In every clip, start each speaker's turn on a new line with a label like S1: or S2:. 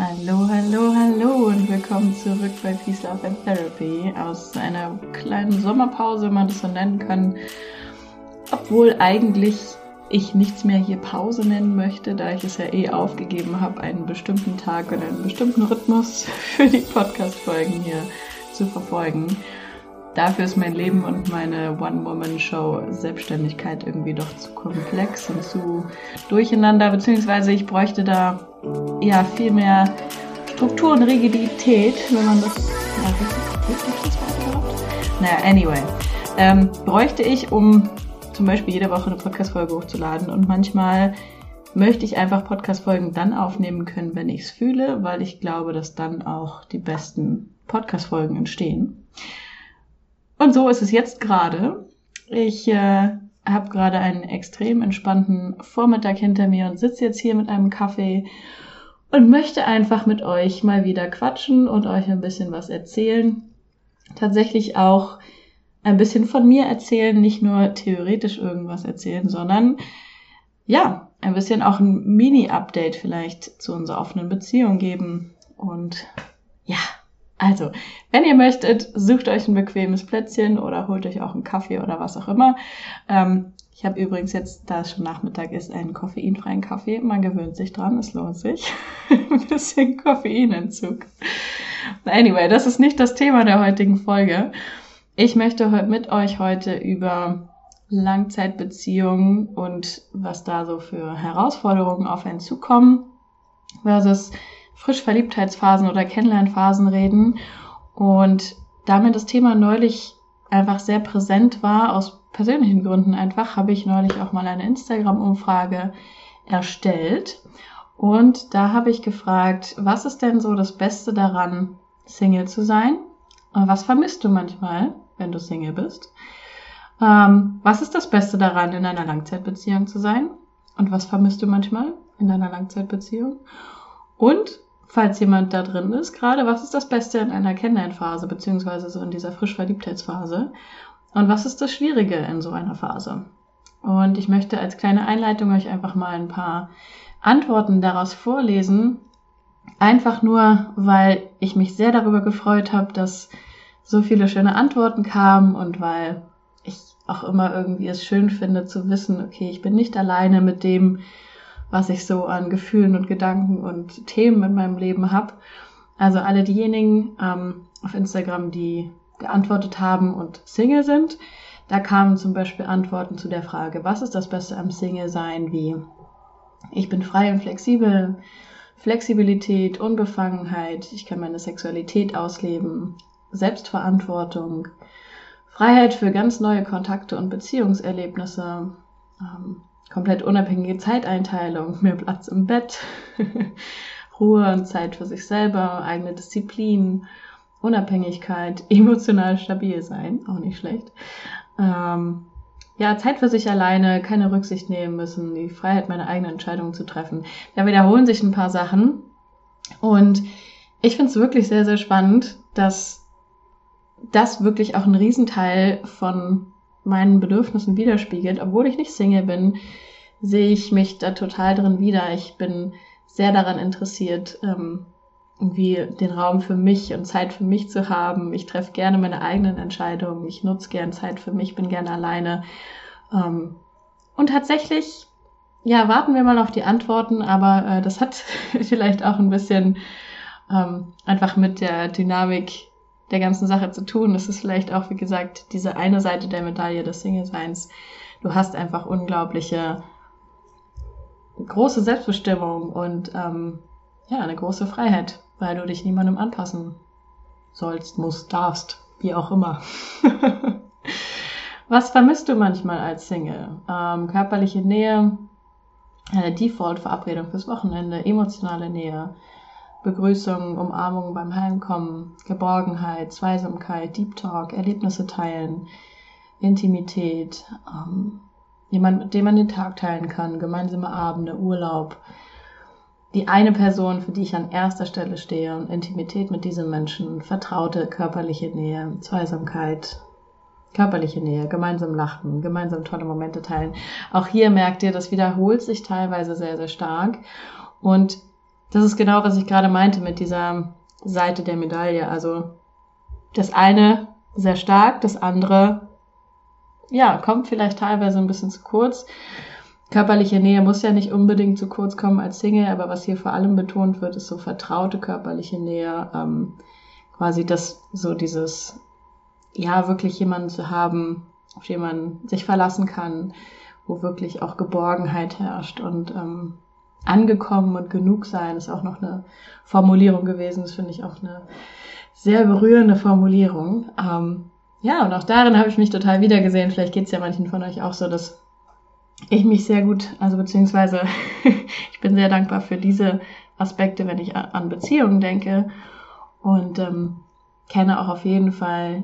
S1: Hallo, hallo, hallo und willkommen zurück bei Peace, Love and Therapy aus einer kleinen Sommerpause, wenn man das so nennen kann. Obwohl eigentlich ich nichts mehr hier Pause nennen möchte, da ich es ja eh aufgegeben habe, einen bestimmten Tag und einen bestimmten Rhythmus für die Podcast-Folgen hier zu verfolgen. Dafür ist mein Leben und meine One-Woman-Show Selbstständigkeit irgendwie doch zu komplex und zu durcheinander, beziehungsweise ich bräuchte da ja viel mehr Struktur und Rigidität, wenn man das ja, richtig, richtig das überhaupt? Naja, anyway. Ähm, bräuchte ich, um zum Beispiel jede Woche eine Podcast-Folge hochzuladen und manchmal möchte ich einfach Podcast-Folgen dann aufnehmen können, wenn ich es fühle, weil ich glaube, dass dann auch die besten Podcast-Folgen entstehen. Und so ist es jetzt gerade. Ich äh, habe gerade einen extrem entspannten Vormittag hinter mir und sitze jetzt hier mit einem Kaffee und möchte einfach mit euch mal wieder quatschen und euch ein bisschen was erzählen. Tatsächlich auch ein bisschen von mir erzählen, nicht nur theoretisch irgendwas erzählen, sondern ja, ein bisschen auch ein Mini-Update vielleicht zu unserer offenen Beziehung geben. Und ja, also, wenn ihr möchtet, sucht euch ein bequemes Plätzchen oder holt euch auch einen Kaffee oder was auch immer. Ähm, ich habe übrigens jetzt, da es schon Nachmittag ist, einen koffeinfreien Kaffee. Man gewöhnt sich dran, es lohnt sich. ein bisschen Koffeinentzug. Anyway, das ist nicht das Thema der heutigen Folge. Ich möchte mit euch heute über Langzeitbeziehungen und was da so für Herausforderungen auf einen zukommen versus Frischverliebtheitsphasen oder Kennenlernphasen reden. Und da mir das Thema neulich einfach sehr präsent war, aus persönlichen Gründen einfach, habe ich neulich auch mal eine Instagram-Umfrage erstellt. Und da habe ich gefragt, was ist denn so das Beste daran, Single zu sein? Was vermisst du manchmal, wenn du Single bist? Ähm, was ist das Beste daran, in einer Langzeitbeziehung zu sein? Und was vermisst du manchmal in einer Langzeitbeziehung? Und falls jemand da drin ist, gerade was ist das Beste in einer Kennenlernphase, beziehungsweise so in dieser Frischverliebtheitsphase? Und was ist das Schwierige in so einer Phase? Und ich möchte als kleine Einleitung euch einfach mal ein paar Antworten daraus vorlesen. Einfach nur, weil ich mich sehr darüber gefreut habe, dass so viele schöne Antworten kamen und weil ich auch immer irgendwie es schön finde zu wissen, okay, ich bin nicht alleine mit dem, was ich so an Gefühlen und Gedanken und Themen in meinem Leben habe. Also alle diejenigen ähm, auf Instagram, die geantwortet haben und Single sind, da kamen zum Beispiel Antworten zu der Frage, was ist das Beste am Single-Sein, wie ich bin frei und flexibel, Flexibilität, Unbefangenheit, ich kann meine Sexualität ausleben, Selbstverantwortung, Freiheit für ganz neue Kontakte und Beziehungserlebnisse, ähm, komplett unabhängige Zeiteinteilung, mehr Platz im Bett, Ruhe und Zeit für sich selber, eigene Disziplin, Unabhängigkeit, emotional stabil sein, auch nicht schlecht. Ähm, ja, Zeit für sich alleine, keine Rücksicht nehmen müssen, die Freiheit, meine eigenen Entscheidungen zu treffen. Da wiederholen sich ein paar Sachen. Und ich finde es wirklich sehr, sehr spannend, dass das wirklich auch ein Riesenteil von meinen Bedürfnissen widerspiegelt. Obwohl ich nicht Single bin, sehe ich mich da total drin wieder. Ich bin sehr daran interessiert, ähm, irgendwie den Raum für mich und Zeit für mich zu haben. Ich treffe gerne meine eigenen Entscheidungen. Ich nutze gern Zeit für mich, bin gerne alleine. Ähm, und tatsächlich, ja, warten wir mal auf die Antworten, aber äh, das hat vielleicht auch ein bisschen ähm, einfach mit der Dynamik der ganzen Sache zu tun. Es ist vielleicht auch, wie gesagt, diese eine Seite der Medaille des Single-Seins. Du hast einfach unglaubliche große Selbstbestimmung und ähm, ja, eine große Freiheit, weil du dich niemandem anpassen sollst, musst, darfst, wie auch immer. Was vermisst du manchmal als Single? Ähm, körperliche Nähe, eine Default-Verabredung fürs Wochenende, emotionale Nähe, Begrüßung, Umarmung beim Heimkommen, Geborgenheit, Zweisamkeit, Deep Talk, Erlebnisse teilen, Intimität, ähm, jemand, mit dem man den Tag teilen kann, gemeinsame Abende, Urlaub, die eine Person, für die ich an erster Stelle stehe und Intimität mit diesem Menschen, vertraute körperliche Nähe, Zweisamkeit, körperliche Nähe, gemeinsam lachen, gemeinsam tolle Momente teilen. Auch hier merkt ihr, das wiederholt sich teilweise sehr, sehr stark. Und das ist genau, was ich gerade meinte mit dieser Seite der Medaille. Also das eine sehr stark, das andere, ja, kommt vielleicht teilweise ein bisschen zu kurz. Körperliche Nähe muss ja nicht unbedingt zu kurz kommen als Single, aber was hier vor allem betont wird, ist so vertraute körperliche Nähe. Ähm, quasi das, so dieses, ja, wirklich jemanden zu haben, auf den man sich verlassen kann, wo wirklich auch Geborgenheit herrscht und ähm, angekommen und genug sein ist auch noch eine Formulierung gewesen. Das finde ich auch eine sehr berührende Formulierung. Ähm, ja, und auch darin habe ich mich total wiedergesehen. Vielleicht geht es ja manchen von euch auch so, dass ich mich sehr gut, also beziehungsweise ich bin sehr dankbar für diese Aspekte, wenn ich an Beziehungen denke und ähm, kenne auch auf jeden Fall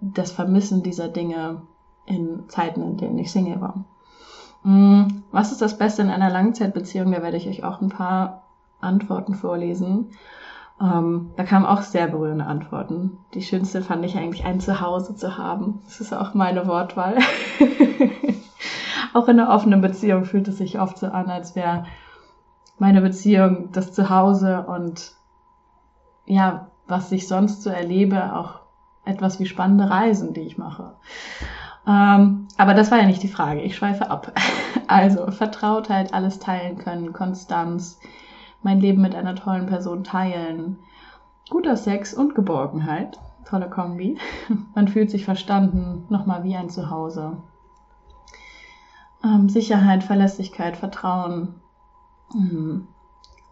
S1: das Vermissen dieser Dinge in Zeiten, in denen ich Single war. Mm, was ist das Beste in einer Langzeitbeziehung? Da werde ich euch auch ein paar Antworten vorlesen. Ähm, da kamen auch sehr berührende Antworten. Die schönste fand ich eigentlich, ein Zuhause zu haben. Das ist auch meine Wortwahl. auch in einer offenen Beziehung fühlt es sich oft so an, als wäre meine Beziehung das Zuhause und ja, was ich sonst so erlebe, auch etwas wie spannende Reisen, die ich mache. Ähm, aber das war ja nicht die Frage. Ich schweife ab. Also Vertrautheit, alles teilen können, Konstanz, mein Leben mit einer tollen Person teilen, guter Sex und Geborgenheit. Tolle Kombi. Man fühlt sich verstanden, nochmal wie ein Zuhause. Ähm, Sicherheit, Verlässlichkeit, Vertrauen. Mhm.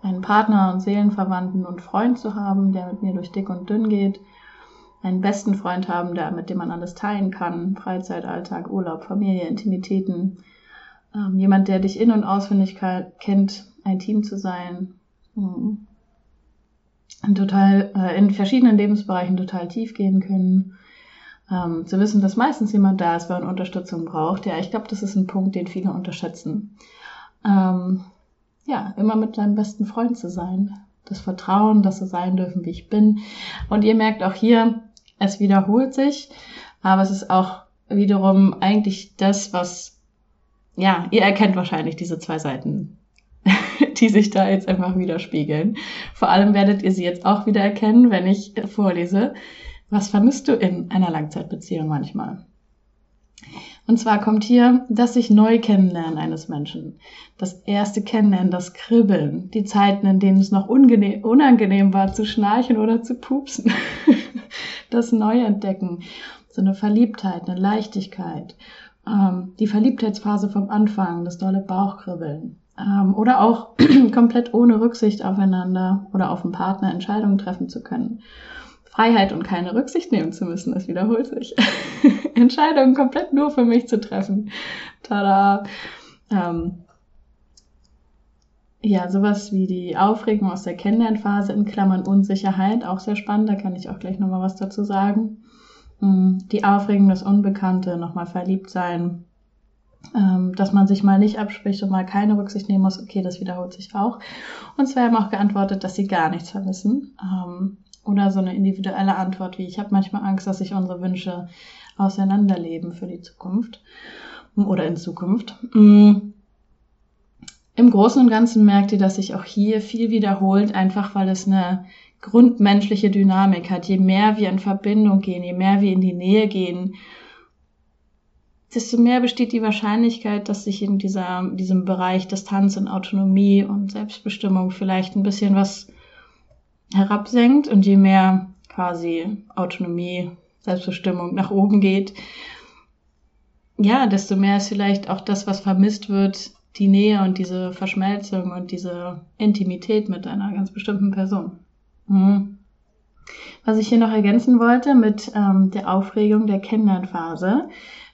S1: Einen Partner und Seelenverwandten und Freund zu haben, der mit mir durch dick und dünn geht einen besten Freund haben, der, mit dem man alles teilen kann. Freizeit, Alltag, Urlaub, Familie, Intimitäten. Ähm, jemand, der dich in- und auswendig kennt, ein Team zu sein. Mhm. Total, äh, in verschiedenen Lebensbereichen total tief gehen können. Ähm, zu wissen, dass meistens jemand da ist, wenn man Unterstützung braucht. Ja, ich glaube, das ist ein Punkt, den viele unterschätzen. Ähm, ja, immer mit deinem besten Freund zu sein. Das Vertrauen, dass sie sein dürfen, wie ich bin. Und ihr merkt auch hier, es wiederholt sich, aber es ist auch wiederum eigentlich das, was, ja, ihr erkennt wahrscheinlich diese zwei Seiten, die sich da jetzt einfach widerspiegeln. Vor allem werdet ihr sie jetzt auch wieder erkennen, wenn ich vorlese. Was vermisst du in einer Langzeitbeziehung manchmal? Und zwar kommt hier das sich neu kennenlernen eines Menschen. Das erste Kennenlernen, das Kribbeln, die Zeiten, in denen es noch unangenehm war zu schnarchen oder zu pupsen. das Neuentdecken, so eine Verliebtheit, eine Leichtigkeit, ähm, die Verliebtheitsphase vom Anfang, das dolle Bauchkribbeln. Ähm, oder auch komplett ohne Rücksicht aufeinander oder auf den Partner Entscheidungen treffen zu können. Freiheit und keine Rücksicht nehmen zu müssen, das wiederholt sich. Entscheidungen komplett nur für mich zu treffen. Tada! Ähm, ja, sowas wie die Aufregung aus der Kennenlernphase in Klammern Unsicherheit, auch sehr spannend, da kann ich auch gleich nochmal was dazu sagen. Mm, die Aufregung, das Unbekannte, nochmal verliebt sein, ähm, dass man sich mal nicht abspricht und mal keine Rücksicht nehmen muss, okay, das wiederholt sich auch. Und zwei haben auch geantwortet, dass sie gar nichts vermissen. Ähm, oder so eine individuelle Antwort wie, ich habe manchmal Angst, dass sich unsere Wünsche auseinanderleben für die Zukunft oder in Zukunft. Mm, im Großen und Ganzen merkt ihr, dass sich auch hier viel wiederholt, einfach weil es eine grundmenschliche Dynamik hat. Je mehr wir in Verbindung gehen, je mehr wir in die Nähe gehen, desto mehr besteht die Wahrscheinlichkeit, dass sich in dieser, diesem Bereich Distanz und Autonomie und Selbstbestimmung vielleicht ein bisschen was herabsenkt und je mehr quasi Autonomie, Selbstbestimmung nach oben geht, ja, desto mehr ist vielleicht auch das, was vermisst wird, die Nähe und diese Verschmelzung und diese Intimität mit einer ganz bestimmten Person. Mhm. Was ich hier noch ergänzen wollte mit ähm, der Aufregung der Kennenlernphase,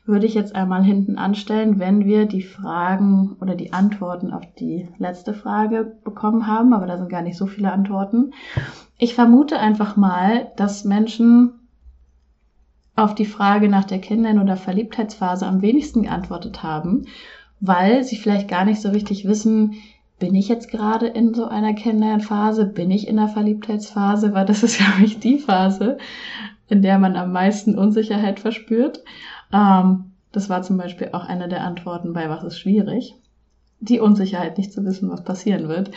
S1: würde ich jetzt einmal hinten anstellen, wenn wir die Fragen oder die Antworten auf die letzte Frage bekommen haben, aber da sind gar nicht so viele Antworten. Ich vermute einfach mal, dass Menschen auf die Frage nach der Kennenlern- oder Verliebtheitsphase am wenigsten geantwortet haben weil sie vielleicht gar nicht so richtig wissen, bin ich jetzt gerade in so einer Kennenlernphase, bin ich in der Verliebtheitsphase, weil das ist ja mich die Phase, in der man am meisten Unsicherheit verspürt. Ähm, das war zum Beispiel auch eine der Antworten bei Was ist schwierig. Die Unsicherheit, nicht zu wissen, was passieren wird.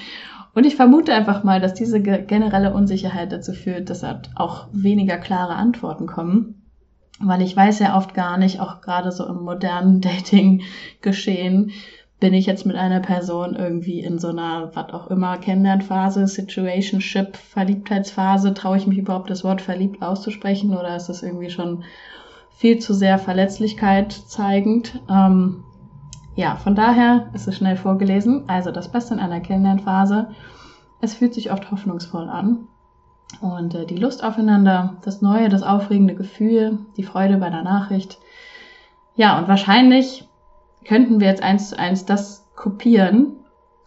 S1: Und ich vermute einfach mal, dass diese generelle Unsicherheit dazu führt, dass halt auch weniger klare Antworten kommen. Weil ich weiß ja oft gar nicht, auch gerade so im modernen Dating-Geschehen, bin ich jetzt mit einer Person irgendwie in so einer, was auch immer, Kennenlernphase, Situationship, Verliebtheitsphase, traue ich mich überhaupt das Wort verliebt auszusprechen oder ist das irgendwie schon viel zu sehr Verletzlichkeit zeigend? Ähm, ja, von daher ist es schnell vorgelesen. Also das Beste in einer Kennenlernphase. Es fühlt sich oft hoffnungsvoll an. Und äh, die Lust aufeinander, das neue, das aufregende Gefühl, die Freude bei der Nachricht. Ja, und wahrscheinlich könnten wir jetzt eins zu eins das kopieren,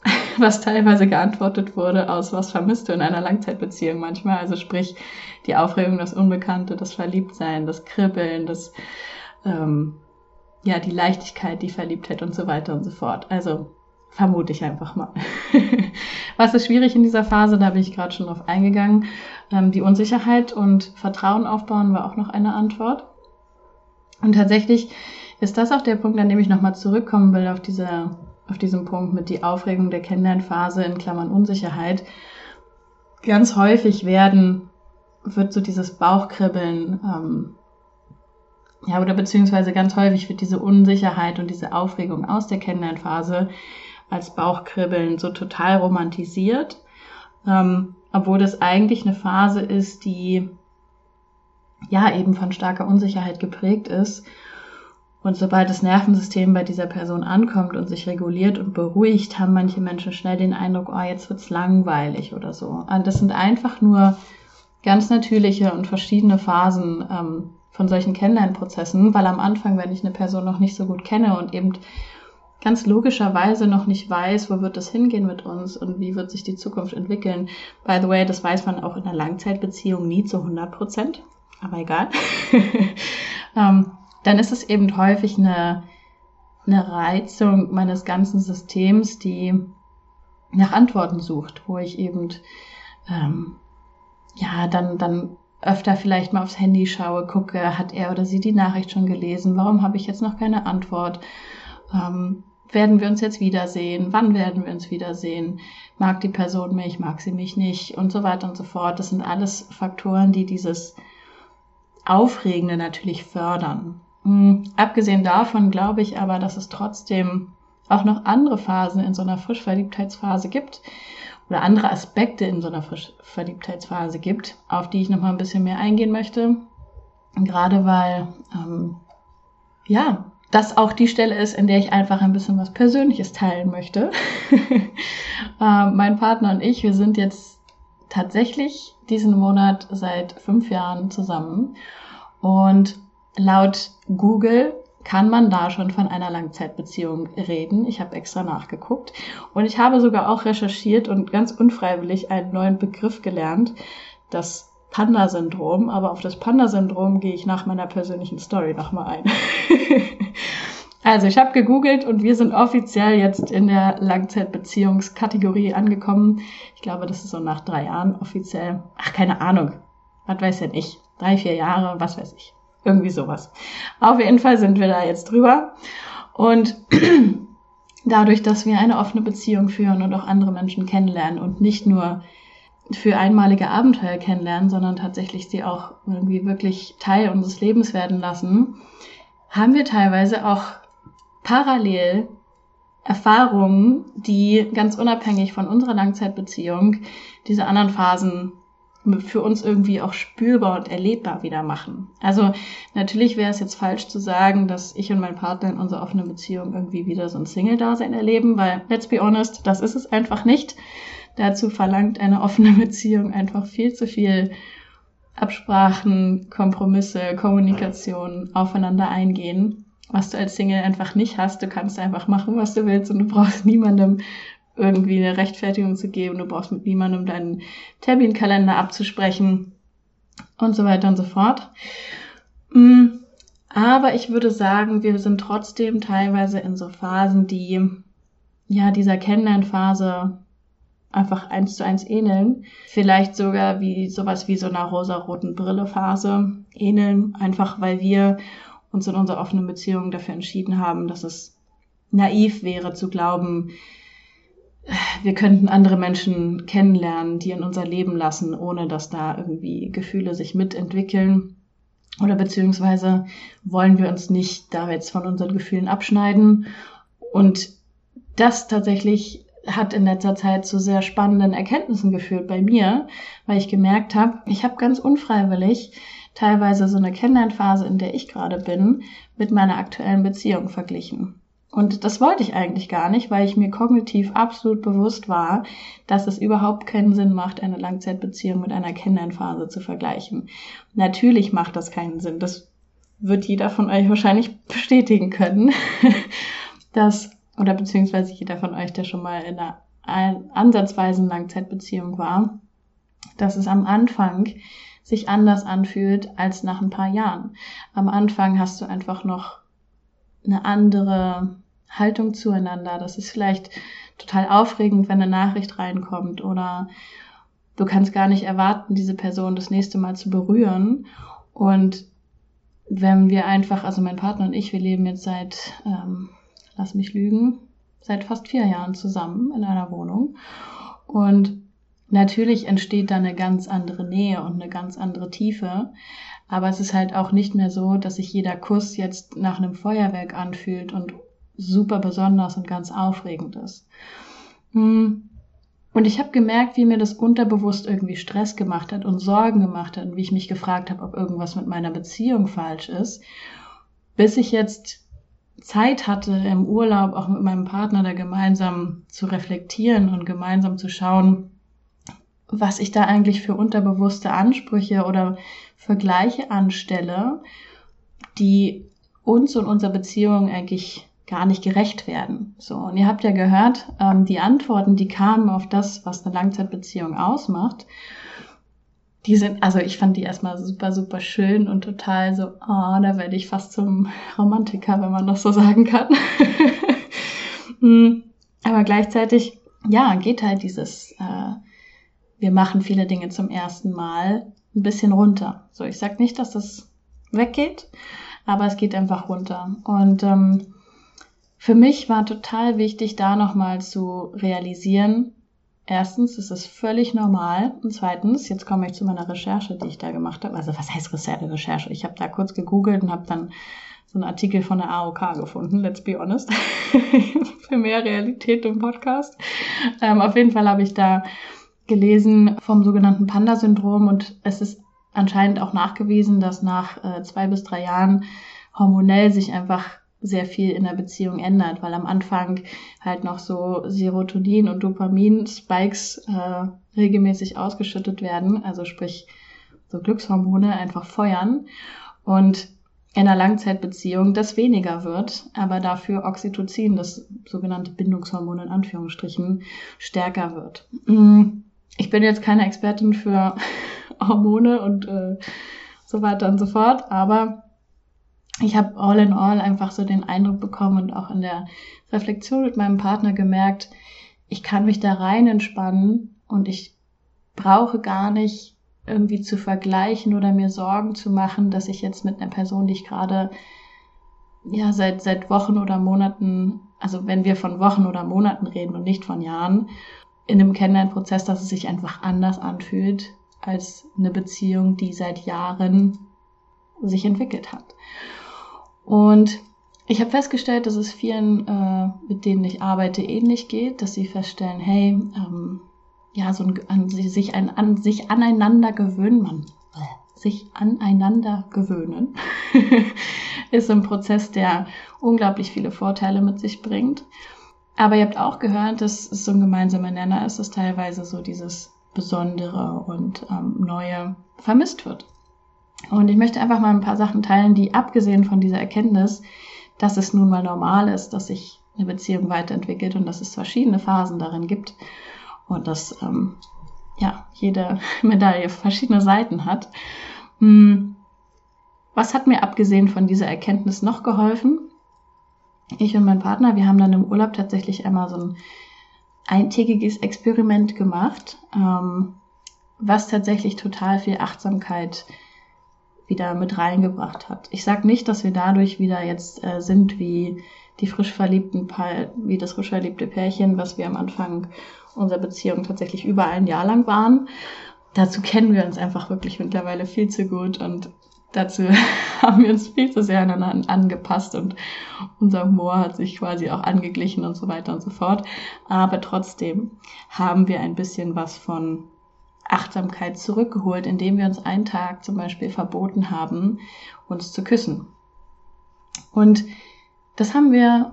S1: was teilweise geantwortet wurde aus was vermisst du in einer Langzeitbeziehung manchmal. Also sprich die Aufregung, das Unbekannte, das Verliebtsein, das Kribbeln, das ähm, ja die Leichtigkeit, die Verliebtheit und so weiter und so fort. Also vermute ich einfach mal. was ist schwierig in dieser Phase? Da bin ich gerade schon drauf eingegangen. Ähm, die Unsicherheit und Vertrauen aufbauen war auch noch eine Antwort. Und tatsächlich ist das auch der Punkt, an dem ich nochmal zurückkommen will auf diese, auf diesen Punkt mit die Aufregung der Kennenlernphase in Klammern Unsicherheit. Ganz häufig werden, wird so dieses Bauchkribbeln, ähm, ja, oder beziehungsweise ganz häufig wird diese Unsicherheit und diese Aufregung aus der Kennenlernphase als Bauchkribbeln so total romantisiert, ähm, obwohl das eigentlich eine Phase ist, die ja eben von starker Unsicherheit geprägt ist und sobald das Nervensystem bei dieser Person ankommt und sich reguliert und beruhigt, haben manche Menschen schnell den Eindruck, oh, jetzt wird's langweilig oder so. Das sind einfach nur ganz natürliche und verschiedene Phasen ähm, von solchen Kennenlernprozessen, weil am Anfang, wenn ich eine Person noch nicht so gut kenne und eben ganz logischerweise noch nicht weiß, wo wird das hingehen mit uns und wie wird sich die Zukunft entwickeln. By the way, das weiß man auch in einer Langzeitbeziehung nie zu 100 Prozent, aber egal. ähm, dann ist es eben häufig eine, eine Reizung meines ganzen Systems, die nach Antworten sucht, wo ich eben ähm, ja dann dann öfter vielleicht mal aufs Handy schaue, gucke, hat er oder sie die Nachricht schon gelesen? Warum habe ich jetzt noch keine Antwort? Ähm, werden wir uns jetzt wiedersehen? Wann werden wir uns wiedersehen? Mag die Person mich? Mag sie mich nicht? Und so weiter und so fort. Das sind alles Faktoren, die dieses Aufregende natürlich fördern. Hm, abgesehen davon glaube ich aber, dass es trotzdem auch noch andere Phasen in so einer Frischverliebtheitsphase gibt oder andere Aspekte in so einer Frischverliebtheitsphase gibt, auf die ich noch mal ein bisschen mehr eingehen möchte. Gerade weil, ähm, ja, das auch die Stelle ist, in der ich einfach ein bisschen was Persönliches teilen möchte. äh, mein Partner und ich, wir sind jetzt tatsächlich diesen Monat seit fünf Jahren zusammen und Laut Google kann man da schon von einer Langzeitbeziehung reden. Ich habe extra nachgeguckt und ich habe sogar auch recherchiert und ganz unfreiwillig einen neuen Begriff gelernt, das Panda-Syndrom. Aber auf das Panda-Syndrom gehe ich nach meiner persönlichen Story nochmal ein. also ich habe gegoogelt und wir sind offiziell jetzt in der Langzeitbeziehungskategorie angekommen. Ich glaube, das ist so nach drei Jahren offiziell. Ach, keine Ahnung. Was weiß ja nicht. Drei, vier Jahre, was weiß ich. Irgendwie sowas. Auf jeden Fall sind wir da jetzt drüber. Und dadurch, dass wir eine offene Beziehung führen und auch andere Menschen kennenlernen und nicht nur für einmalige Abenteuer kennenlernen, sondern tatsächlich sie auch irgendwie wirklich Teil unseres Lebens werden lassen, haben wir teilweise auch parallel Erfahrungen, die ganz unabhängig von unserer Langzeitbeziehung diese anderen Phasen für uns irgendwie auch spürbar und erlebbar wieder machen. Also natürlich wäre es jetzt falsch zu sagen, dass ich und mein Partner in unserer offenen Beziehung irgendwie wieder so ein Single-Dasein erleben, weil, let's be honest, das ist es einfach nicht. Dazu verlangt eine offene Beziehung einfach viel zu viel Absprachen, Kompromisse, Kommunikation, aufeinander eingehen, was du als Single einfach nicht hast. Du kannst einfach machen, was du willst und du brauchst niemandem irgendwie eine Rechtfertigung zu geben. Du brauchst mit niemandem deinen Terminkalender abzusprechen und so weiter und so fort. Mm, aber ich würde sagen, wir sind trotzdem teilweise in so Phasen, die ja dieser Kennenlernphase einfach eins zu eins ähneln. Vielleicht sogar wie sowas wie so einer rosaroten Brille-Phase ähneln, einfach weil wir uns in unserer offenen Beziehung dafür entschieden haben, dass es naiv wäre zu glauben, wir könnten andere Menschen kennenlernen, die in unser Leben lassen, ohne dass da irgendwie Gefühle sich mitentwickeln. Oder beziehungsweise wollen wir uns nicht da jetzt von unseren Gefühlen abschneiden. Und das tatsächlich hat in letzter Zeit zu sehr spannenden Erkenntnissen geführt bei mir, weil ich gemerkt habe, ich habe ganz unfreiwillig teilweise so eine Kennenlernphase, in der ich gerade bin, mit meiner aktuellen Beziehung verglichen. Und das wollte ich eigentlich gar nicht, weil ich mir kognitiv absolut bewusst war, dass es überhaupt keinen Sinn macht, eine Langzeitbeziehung mit einer Kennenlernphase zu vergleichen. Natürlich macht das keinen Sinn. Das wird jeder von euch wahrscheinlich bestätigen können, dass, oder beziehungsweise jeder von euch, der schon mal in einer ansatzweisen Langzeitbeziehung war, dass es am Anfang sich anders anfühlt als nach ein paar Jahren. Am Anfang hast du einfach noch eine andere Haltung zueinander. Das ist vielleicht total aufregend, wenn eine Nachricht reinkommt oder du kannst gar nicht erwarten, diese Person das nächste Mal zu berühren. Und wenn wir einfach, also mein Partner und ich, wir leben jetzt seit, ähm, lass mich lügen, seit fast vier Jahren zusammen in einer Wohnung. Und natürlich entsteht da eine ganz andere Nähe und eine ganz andere Tiefe. Aber es ist halt auch nicht mehr so, dass sich jeder Kuss jetzt nach einem Feuerwerk anfühlt und super besonders und ganz aufregend ist. Hm. Und ich habe gemerkt, wie mir das unterbewusst irgendwie Stress gemacht hat und Sorgen gemacht hat und wie ich mich gefragt habe, ob irgendwas mit meiner Beziehung falsch ist, bis ich jetzt Zeit hatte im Urlaub auch mit meinem Partner da gemeinsam zu reflektieren und gemeinsam zu schauen, was ich da eigentlich für unterbewusste Ansprüche oder Vergleiche anstelle, die uns und unserer Beziehung eigentlich gar nicht gerecht werden. So, und ihr habt ja gehört, ähm, die Antworten, die kamen auf das, was eine Langzeitbeziehung ausmacht, die sind, also ich fand die erstmal super, super schön und total so, oh, da werde ich fast zum Romantiker, wenn man das so sagen kann. Hm, aber gleichzeitig, ja, geht halt dieses, äh, wir machen viele Dinge zum ersten Mal ein bisschen runter. So, ich sag nicht, dass das weggeht, aber es geht einfach runter. Und ähm, für mich war total wichtig, da nochmal zu realisieren, erstens, es ist völlig normal. Und zweitens, jetzt komme ich zu meiner Recherche, die ich da gemacht habe. Also was heißt Recherche? Ich habe da kurz gegoogelt und habe dann so einen Artikel von der AOK gefunden, let's be honest. Für mehr Realität im Podcast. Ähm, auf jeden Fall habe ich da gelesen vom sogenannten Panda-Syndrom und es ist anscheinend auch nachgewiesen, dass nach äh, zwei bis drei Jahren hormonell sich einfach sehr viel in der Beziehung ändert, weil am Anfang halt noch so Serotonin und Dopamin-Spikes äh, regelmäßig ausgeschüttet werden, also sprich so Glückshormone einfach feuern und in einer Langzeitbeziehung das weniger wird, aber dafür Oxytocin, das sogenannte Bindungshormon in Anführungsstrichen, stärker wird. Mm, ich bin jetzt keine Expertin für Hormone und äh, so weiter und so fort, aber ich habe all in all einfach so den Eindruck bekommen und auch in der Reflexion mit meinem Partner gemerkt, ich kann mich da rein entspannen und ich brauche gar nicht irgendwie zu vergleichen oder mir Sorgen zu machen, dass ich jetzt mit einer Person, die ich gerade ja seit seit Wochen oder Monaten, also wenn wir von Wochen oder Monaten reden und nicht von Jahren, in einem Kennenlernprozess, dass es sich einfach anders anfühlt als eine Beziehung, die seit Jahren sich entwickelt hat. Und ich habe festgestellt, dass es vielen, äh, mit denen ich arbeite, ähnlich geht, dass sie feststellen, hey, ähm, ja, so ein, an, sich, ein, an, sich aneinander gewöhnen, man, sich aneinander gewöhnen, ist ein Prozess, der unglaublich viele Vorteile mit sich bringt. Aber ihr habt auch gehört, dass es so ein gemeinsamer Nenner ist, dass teilweise so dieses Besondere und ähm, Neue vermisst wird. Und ich möchte einfach mal ein paar Sachen teilen, die abgesehen von dieser Erkenntnis, dass es nun mal normal ist, dass sich eine Beziehung weiterentwickelt und dass es verschiedene Phasen darin gibt und dass ähm, ja jede Medaille verschiedene Seiten hat. Hm. Was hat mir abgesehen von dieser Erkenntnis noch geholfen? Ich und mein Partner, wir haben dann im Urlaub tatsächlich einmal so ein eintägiges Experiment gemacht, ähm, was tatsächlich total viel Achtsamkeit wieder mit reingebracht hat. Ich sage nicht, dass wir dadurch wieder jetzt äh, sind wie die frisch verliebten pa wie das frisch verliebte Pärchen, was wir am Anfang unserer Beziehung tatsächlich über ein Jahr lang waren. Dazu kennen wir uns einfach wirklich mittlerweile viel zu gut und dazu haben wir uns viel zu sehr aneinander angepasst und unser Humor hat sich quasi auch angeglichen und so weiter und so fort. Aber trotzdem haben wir ein bisschen was von Achtsamkeit zurückgeholt, indem wir uns einen Tag zum Beispiel verboten haben, uns zu küssen. Und das haben wir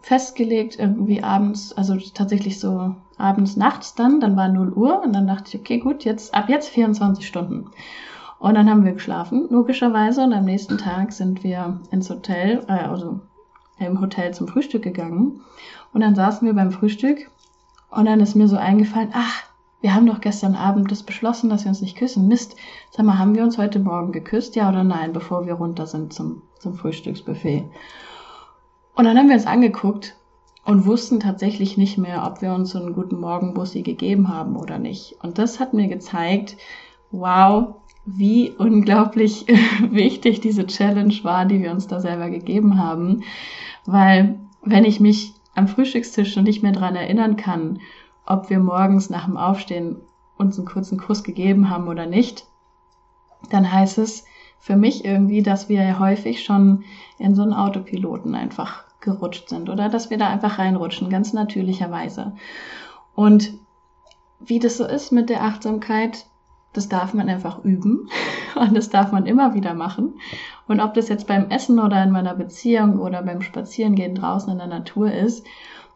S1: festgelegt irgendwie abends, also tatsächlich so abends, nachts dann, dann war 0 Uhr und dann dachte ich, okay, gut, jetzt, ab jetzt 24 Stunden. Und dann haben wir geschlafen, logischerweise, und am nächsten Tag sind wir ins Hotel, äh, also im Hotel zum Frühstück gegangen. Und dann saßen wir beim Frühstück und dann ist mir so eingefallen, ach, wir haben doch gestern Abend das beschlossen, dass wir uns nicht küssen. Mist, sag mal, haben wir uns heute Morgen geküsst, ja oder nein, bevor wir runter sind zum, zum Frühstücksbuffet? Und dann haben wir uns angeguckt und wussten tatsächlich nicht mehr, ob wir uns so einen guten Morgen Bussi gegeben haben oder nicht. Und das hat mir gezeigt, wow, wie unglaublich wichtig diese Challenge war, die wir uns da selber gegeben haben. Weil wenn ich mich am Frühstückstisch schon nicht mehr dran erinnern kann, ob wir morgens nach dem Aufstehen uns einen kurzen Kuss gegeben haben oder nicht, dann heißt es für mich irgendwie, dass wir häufig schon in so einen Autopiloten einfach gerutscht sind oder dass wir da einfach reinrutschen, ganz natürlicherweise. Und wie das so ist mit der Achtsamkeit, das darf man einfach üben und das darf man immer wieder machen. Und ob das jetzt beim Essen oder in meiner Beziehung oder beim Spazierengehen draußen in der Natur ist,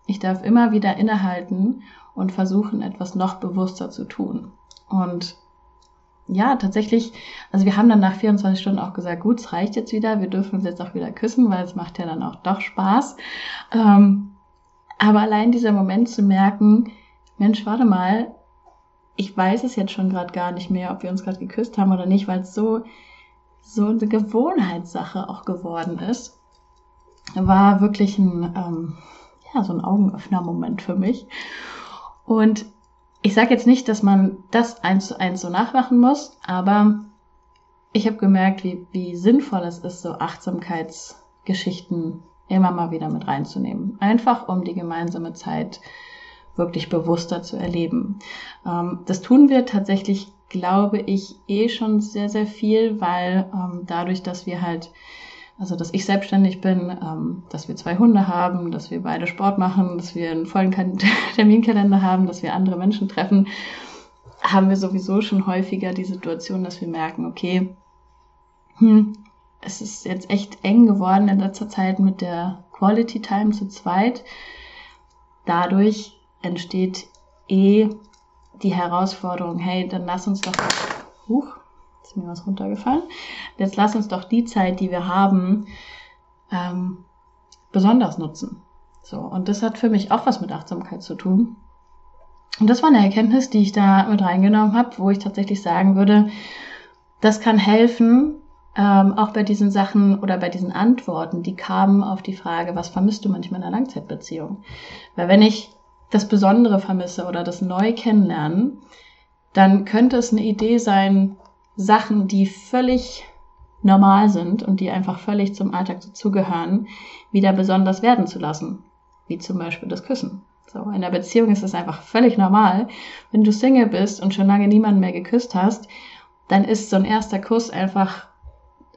S1: ich darf immer wieder innehalten und versuchen, etwas noch bewusster zu tun. Und ja, tatsächlich, also wir haben dann nach 24 Stunden auch gesagt, gut, es reicht jetzt wieder, wir dürfen uns jetzt auch wieder küssen, weil es macht ja dann auch doch Spaß. Ähm, aber allein dieser Moment zu merken, Mensch, warte mal, ich weiß es jetzt schon gerade gar nicht mehr, ob wir uns gerade geküsst haben oder nicht, weil es so, so eine Gewohnheitssache auch geworden ist, war wirklich ein, ähm, ja, so ein Augenöffner-Moment für mich. Und ich sage jetzt nicht, dass man das eins zu eins so nachmachen muss, aber ich habe gemerkt, wie, wie sinnvoll es ist, so Achtsamkeitsgeschichten immer mal wieder mit reinzunehmen. Einfach um die gemeinsame Zeit wirklich bewusster zu erleben. Ähm, das tun wir tatsächlich, glaube ich, eh schon sehr, sehr viel, weil ähm, dadurch, dass wir halt also, dass ich selbstständig bin, ähm, dass wir zwei Hunde haben, dass wir beide Sport machen, dass wir einen vollen Terminkalender haben, dass wir andere Menschen treffen, haben wir sowieso schon häufiger die Situation, dass wir merken, okay, hm, es ist jetzt echt eng geworden in letzter Zeit mit der Quality Time zu zweit. Dadurch entsteht eh die Herausforderung, hey, dann lass uns doch, huch, ist mir was runtergefallen. Jetzt lass uns doch die Zeit, die wir haben, ähm, besonders nutzen. So, und das hat für mich auch was mit Achtsamkeit zu tun. Und das war eine Erkenntnis, die ich da mit reingenommen habe, wo ich tatsächlich sagen würde, das kann helfen, ähm, auch bei diesen Sachen oder bei diesen Antworten, die kamen auf die Frage, was vermisst du manchmal in einer Langzeitbeziehung? Weil wenn ich das Besondere vermisse oder das Neu kennenlernen, dann könnte es eine Idee sein, Sachen, die völlig normal sind und die einfach völlig zum Alltag dazugehören, wieder besonders werden zu lassen. Wie zum Beispiel das Küssen. So, in der Beziehung ist es einfach völlig normal. Wenn du Single bist und schon lange niemanden mehr geküsst hast, dann ist so ein erster Kuss einfach,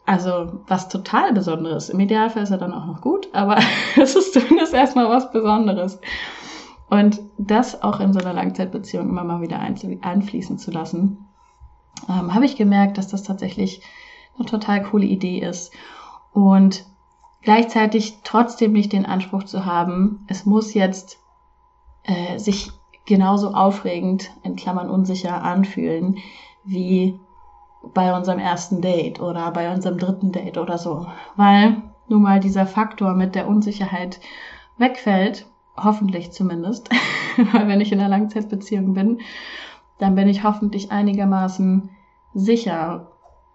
S1: also was total Besonderes. Im Idealfall ist er dann auch noch gut, aber es ist zumindest erstmal was Besonderes. Und das auch in so einer Langzeitbeziehung immer mal wieder einfließen zu lassen, ähm, habe ich gemerkt, dass das tatsächlich eine total coole Idee ist. Und gleichzeitig trotzdem nicht den Anspruch zu haben, es muss jetzt äh, sich genauso aufregend, in Klammern unsicher anfühlen, wie bei unserem ersten Date oder bei unserem dritten Date oder so. Weil nun mal dieser Faktor mit der Unsicherheit wegfällt, hoffentlich zumindest, weil wenn ich in einer Langzeitbeziehung bin dann bin ich hoffentlich einigermaßen sicher,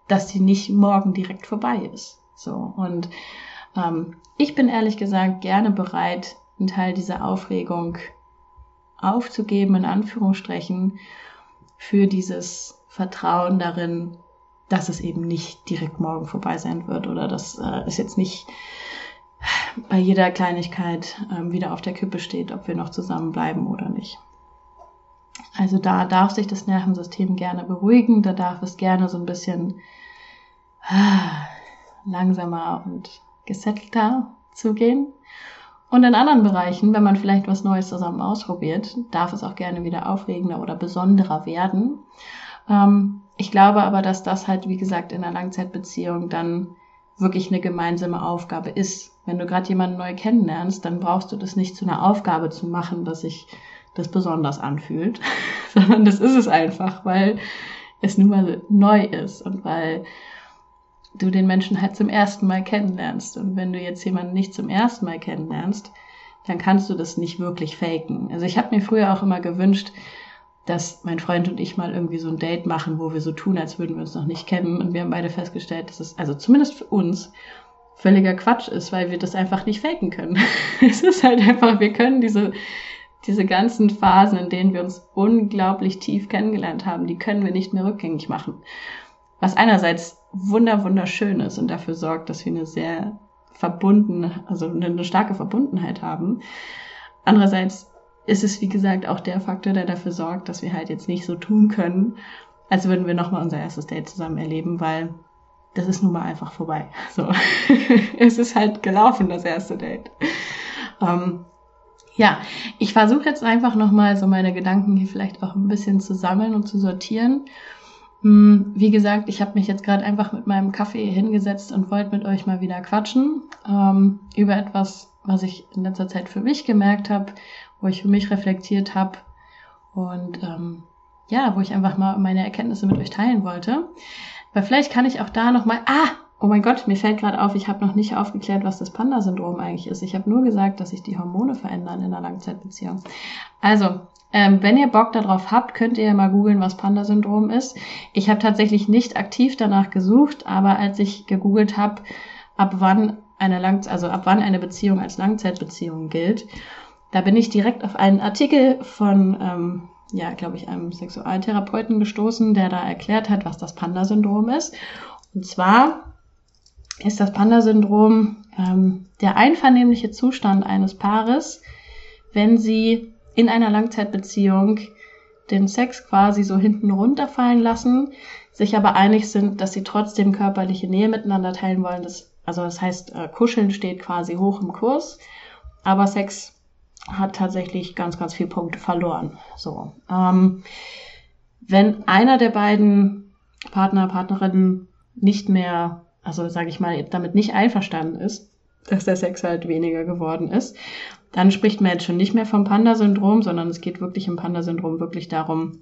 S1: dass die nicht morgen direkt vorbei ist. So und ähm, ich bin ehrlich gesagt gerne bereit, einen Teil dieser Aufregung aufzugeben, in Anführungsstrichen, für dieses Vertrauen darin, dass es eben nicht direkt morgen vorbei sein wird oder dass äh, es jetzt nicht bei jeder Kleinigkeit ähm, wieder auf der Kippe steht, ob wir noch zusammenbleiben oder nicht. Also da darf sich das Nervensystem gerne beruhigen, da darf es gerne so ein bisschen ah, langsamer und gesettelter zugehen. Und in anderen Bereichen, wenn man vielleicht was Neues zusammen ausprobiert, darf es auch gerne wieder aufregender oder besonderer werden. Ähm, ich glaube aber, dass das halt, wie gesagt, in einer Langzeitbeziehung dann wirklich eine gemeinsame Aufgabe ist. Wenn du gerade jemanden neu kennenlernst, dann brauchst du das nicht zu einer Aufgabe zu machen, dass sich das besonders anfühlt, sondern das ist es einfach, weil es nun mal neu ist und weil du den Menschen halt zum ersten Mal kennenlernst. Und wenn du jetzt jemanden nicht zum ersten Mal kennenlernst, dann kannst du das nicht wirklich faken. Also ich habe mir früher auch immer gewünscht, dass mein Freund und ich mal irgendwie so ein Date machen, wo wir so tun, als würden wir uns noch nicht kennen. Und wir haben beide festgestellt, dass es, also zumindest für uns, völliger Quatsch ist, weil wir das einfach nicht faken können. es ist halt einfach, wir können diese, diese ganzen Phasen, in denen wir uns unglaublich tief kennengelernt haben, die können wir nicht mehr rückgängig machen. Was einerseits wunder, wunderschön ist und dafür sorgt, dass wir eine sehr verbundene, also eine starke Verbundenheit haben. Andererseits ist es, wie gesagt, auch der Faktor, der dafür sorgt, dass wir halt jetzt nicht so tun können, als würden wir nochmal unser erstes Date zusammen erleben, weil das ist nun mal einfach vorbei. So. es ist halt gelaufen, das erste Date. Ähm, ja, ich versuche jetzt einfach nochmal so meine Gedanken hier vielleicht auch ein bisschen zu sammeln und zu sortieren. Hm, wie gesagt, ich habe mich jetzt gerade einfach mit meinem Kaffee hingesetzt und wollte mit euch mal wieder quatschen ähm, über etwas, was ich in letzter Zeit für mich gemerkt habe wo ich für mich reflektiert habe und ähm, ja, wo ich einfach mal meine Erkenntnisse mit euch teilen wollte. Weil vielleicht kann ich auch da nochmal, ah, oh mein Gott, mir fällt gerade auf, ich habe noch nicht aufgeklärt, was das Panda-Syndrom eigentlich ist. Ich habe nur gesagt, dass sich die Hormone verändern in einer Langzeitbeziehung. Also, ähm, wenn ihr Bock darauf habt, könnt ihr mal googeln, was Panda-Syndrom ist. Ich habe tatsächlich nicht aktiv danach gesucht, aber als ich gegoogelt habe, ab wann eine Lang also ab wann eine Beziehung als Langzeitbeziehung gilt, da bin ich direkt auf einen Artikel von, ähm, ja, glaube ich, einem Sexualtherapeuten gestoßen, der da erklärt hat, was das Panda-Syndrom ist. Und zwar ist das Panda-Syndrom ähm, der einvernehmliche Zustand eines Paares, wenn sie in einer Langzeitbeziehung den Sex quasi so hinten runterfallen lassen, sich aber einig sind, dass sie trotzdem körperliche Nähe miteinander teilen wollen. Das, also das heißt, äh, Kuscheln steht quasi hoch im Kurs, aber Sex hat tatsächlich ganz, ganz viele Punkte verloren. So. Ähm, wenn einer der beiden Partner, Partnerinnen nicht mehr, also sage ich mal, damit nicht einverstanden ist, dass der Sex halt weniger geworden ist, dann spricht man jetzt schon nicht mehr vom Panda-Syndrom, sondern es geht wirklich im Panda-Syndrom wirklich darum,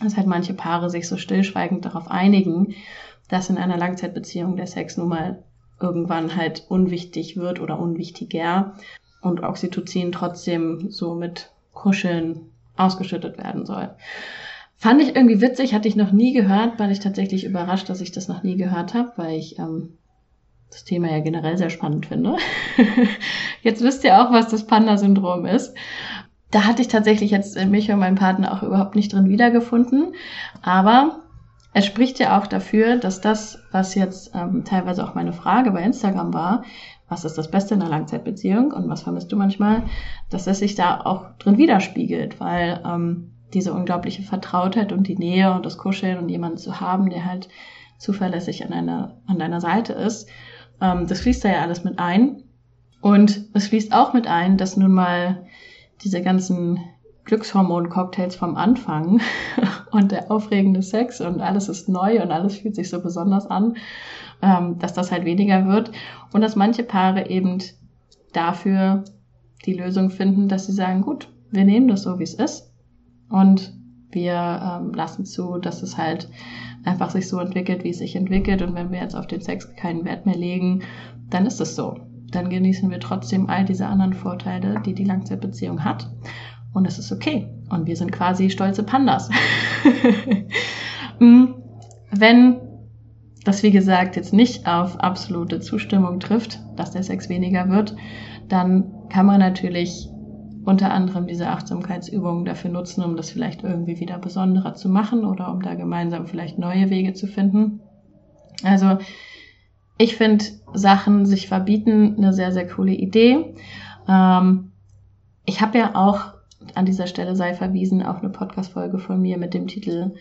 S1: dass halt manche Paare sich so stillschweigend darauf einigen, dass in einer Langzeitbeziehung der Sex nun mal irgendwann halt unwichtig wird oder unwichtiger und Oxytocin trotzdem so mit Kuscheln ausgeschüttet werden soll. Fand ich irgendwie witzig, hatte ich noch nie gehört, weil ich tatsächlich überrascht, dass ich das noch nie gehört habe, weil ich ähm, das Thema ja generell sehr spannend finde. jetzt wisst ihr auch, was das Panda-Syndrom ist. Da hatte ich tatsächlich jetzt mich und meinen Partner auch überhaupt nicht drin wiedergefunden. Aber es spricht ja auch dafür, dass das, was jetzt ähm, teilweise auch meine Frage bei Instagram war, was ist das Beste in einer Langzeitbeziehung und was vermisst du manchmal, dass es sich da auch drin widerspiegelt, weil ähm, diese unglaubliche Vertrautheit und die Nähe und das Kuscheln und jemanden zu haben, der halt zuverlässig an deiner, an deiner Seite ist, ähm, das fließt da ja alles mit ein. Und es fließt auch mit ein, dass nun mal diese ganzen Glückshormon-Cocktails vom Anfang und der aufregende Sex und alles ist neu und alles fühlt sich so besonders an ähm, dass das halt weniger wird und dass manche Paare eben dafür die Lösung finden, dass sie sagen, gut, wir nehmen das so, wie es ist und wir ähm, lassen zu, dass es halt einfach sich so entwickelt, wie es sich entwickelt und wenn wir jetzt auf den Sex keinen Wert mehr legen, dann ist es so. Dann genießen wir trotzdem all diese anderen Vorteile, die die Langzeitbeziehung hat und es ist okay. Und wir sind quasi stolze Pandas. Mm, wenn das wie gesagt jetzt nicht auf absolute Zustimmung trifft, dass der Sex weniger wird, dann kann man natürlich unter anderem diese Achtsamkeitsübungen dafür nutzen, um das vielleicht irgendwie wieder besonderer zu machen oder um da gemeinsam vielleicht neue Wege zu finden. Also ich finde Sachen sich verbieten eine sehr, sehr coole Idee. Ähm, ich habe ja auch an dieser Stelle sei verwiesen auf eine Podcast-Folge von mir mit dem Titel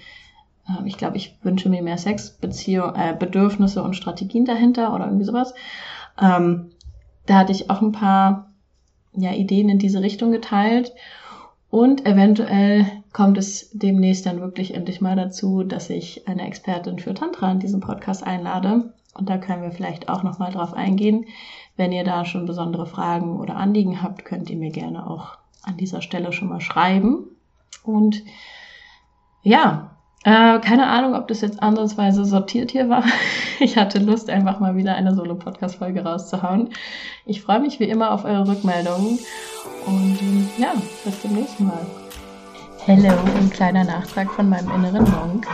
S1: äh, ich glaube, ich wünsche mir mehr Sex, Beziehung, äh, Bedürfnisse und Strategien dahinter oder irgendwie sowas. Ähm, da hatte ich auch ein paar ja, Ideen in diese Richtung geteilt. Und eventuell kommt es demnächst dann wirklich endlich mal dazu, dass ich eine Expertin für Tantra in diesem Podcast einlade. Und da können wir vielleicht auch nochmal drauf eingehen. Wenn ihr da schon besondere Fragen oder Anliegen habt, könnt ihr mir gerne auch an dieser Stelle schon mal schreiben. Und ja, äh, keine Ahnung, ob das jetzt ansatzweise sortiert hier war. Ich hatte Lust, einfach mal wieder eine Solo-Podcast-Folge rauszuhauen. Ich freue mich wie immer auf eure Rückmeldungen und ähm, ja, bis zum nächsten Mal. Hello, ein kleiner Nachtrag von meinem inneren Monk.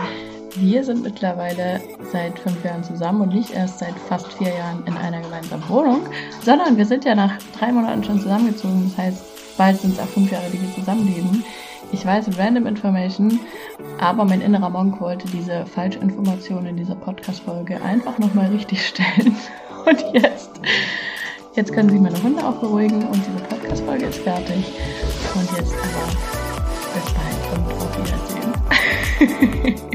S1: Wir sind mittlerweile seit fünf Jahren zusammen und nicht erst seit fast vier Jahren in einer gemeinsamen Wohnung, sondern wir sind ja nach drei Monaten schon zusammengezogen. Das heißt, bald sind es auch fünf Jahre, die wir zusammenleben. Ich weiß, random information, aber mein innerer Monk wollte diese Falschinformation in dieser Podcast-Folge einfach nochmal richtig stellen. Und jetzt, jetzt können sich meine Hunde auch beruhigen und diese Podcast-Folge ist fertig. Und jetzt aber bis bald und auf Wiedersehen.